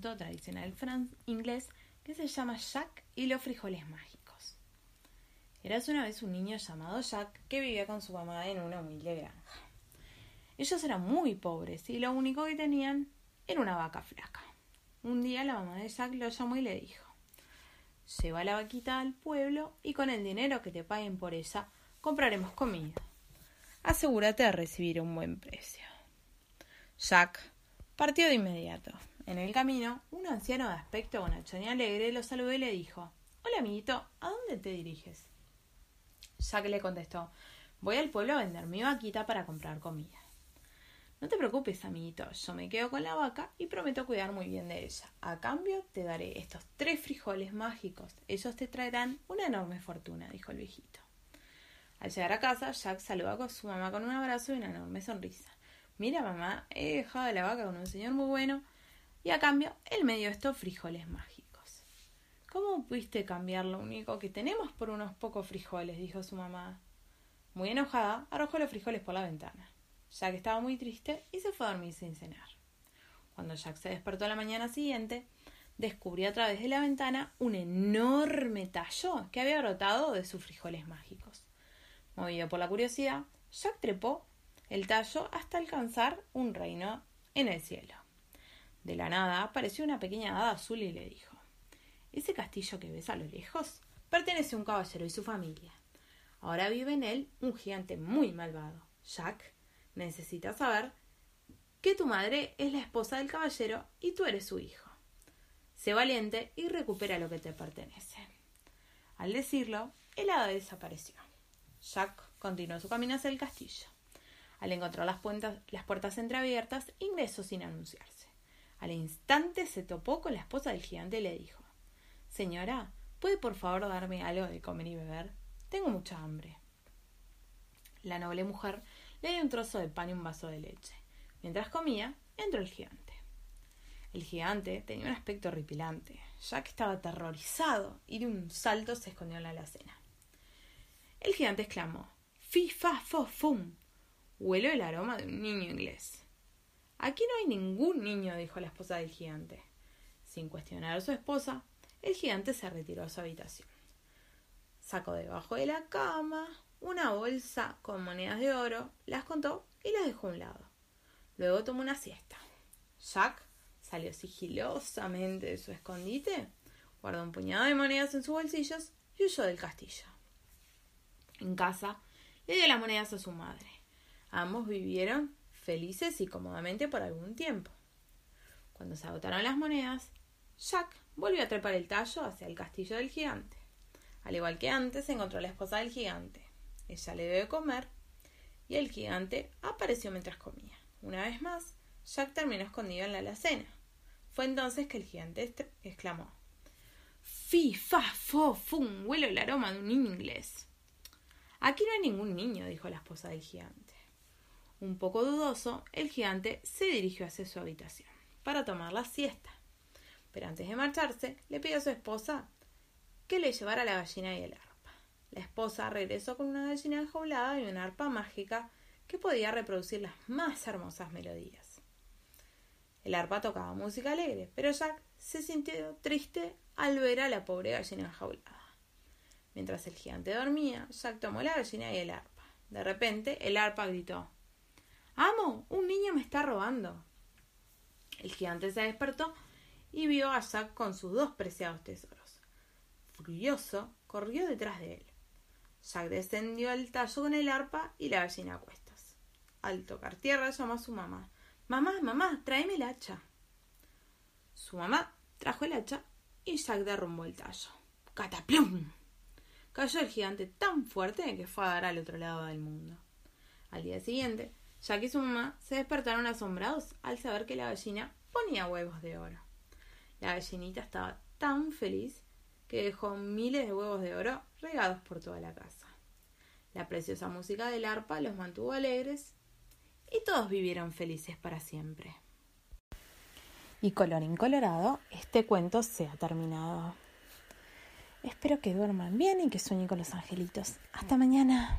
Tradicional inglés que se llama Jack y los frijoles mágicos. Eras una vez un niño llamado Jack que vivía con su mamá en una humilde granja. Ellos eran muy pobres y lo único que tenían era una vaca flaca. Un día la mamá de Jack lo llamó y le dijo Lleva la vaquita al pueblo y con el dinero que te paguen por ella compraremos comida. Asegúrate de recibir un buen precio. Jack partió de inmediato. En el camino, un anciano de aspecto bonachón y alegre lo saludó y le dijo Hola amiguito, ¿a dónde te diriges? Jack le contestó Voy al pueblo a vender mi vaquita para comprar comida. No te preocupes, amiguito, yo me quedo con la vaca y prometo cuidar muy bien de ella. A cambio, te daré estos tres frijoles mágicos. Ellos te traerán una enorme fortuna, dijo el viejito. Al llegar a casa, Jack saludó a su mamá con un abrazo y una enorme sonrisa. Mira, mamá, he dejado la vaca con un señor muy bueno y a cambio él me dio estos frijoles mágicos. ¿Cómo pudiste cambiar lo único que tenemos por unos pocos frijoles? dijo su mamá. Muy enojada, arrojó los frijoles por la ventana. Jack estaba muy triste y se fue a dormir sin cenar. Cuando Jack se despertó a la mañana siguiente, descubrió a través de la ventana un enorme tallo que había brotado de sus frijoles mágicos. Movido por la curiosidad, Jack trepó el tallo hasta alcanzar un reino en el cielo. De la nada apareció una pequeña hada azul y le dijo Ese castillo que ves a lo lejos pertenece a un caballero y su familia. Ahora vive en él un gigante muy malvado. Jack necesitas saber que tu madre es la esposa del caballero y tú eres su hijo. Sé valiente y recupera lo que te pertenece. Al decirlo, el hada desapareció. Jack continuó su camino hacia el castillo. Al encontrar las, las puertas entreabiertas, ingresó sin anunciarse. Al instante se topó con la esposa del gigante y le dijo Señora, ¿puede por favor darme algo de comer y beber? Tengo mucha hambre. La noble mujer le dio un trozo de pan y un vaso de leche. Mientras comía, entró el gigante. El gigante tenía un aspecto horripilante. Jack estaba aterrorizado y de un salto se escondió en la alacena. El gigante exclamó: Fi, fa, fo, fum. Huelo el aroma de un niño inglés. Aquí no hay ningún niño, dijo la esposa del gigante. Sin cuestionar a su esposa, el gigante se retiró a su habitación. Sacó debajo de la cama una bolsa con monedas de oro, las contó y las dejó a un lado. Luego tomó una siesta. Jack salió sigilosamente de su escondite, guardó un puñado de monedas en sus bolsillos y huyó del castillo. En casa, le dio las monedas a su madre. Ambos vivieron felices y cómodamente por algún tiempo. Cuando se agotaron las monedas, Jack volvió a trepar el tallo hacia el castillo del gigante. Al igual que antes, encontró a la esposa del gigante. Ella le dio de comer y el gigante apareció mientras comía. Una vez más, Jack terminó escondido en la alacena. Fue entonces que el gigante exclamó Fi, fa, fo, fum, huelo el aroma de un niño inglés. Aquí no hay ningún niño, dijo la esposa del gigante. Un poco dudoso, el gigante se dirigió hacia su habitación para tomar la siesta. Pero antes de marcharse, le pidió a su esposa que le llevara la gallina y el arpa. La esposa regresó con una gallina enjaulada y una arpa mágica que podía reproducir las más hermosas melodías. El arpa tocaba música alegre, pero Jack se sintió triste al ver a la pobre gallina enjaulada. Mientras el gigante dormía, Jack tomó la gallina y el arpa. De repente, el arpa gritó Amo, un niño me está robando. El gigante se despertó y vio a Jack con sus dos preciados tesoros. Furioso, corrió detrás de él. Jack descendió al tallo con el arpa y la gallina a cuestas. Al tocar tierra llamó a su mamá. Mamá, mamá, tráeme el hacha. Su mamá trajo el hacha y Jack derrumbó el tallo. ¡Cataplum! Cayó el gigante tan fuerte que fue a dar al otro lado del mundo. Al día siguiente, Jack y su mamá se despertaron asombrados al saber que la gallina ponía huevos de oro. La gallinita estaba tan feliz que dejó miles de huevos de oro regados por toda la casa. La preciosa música del arpa los mantuvo alegres y todos vivieron felices para siempre. Y colorín colorado, este cuento se ha terminado. Espero que duerman bien y que sueñen con los angelitos. Hasta mañana.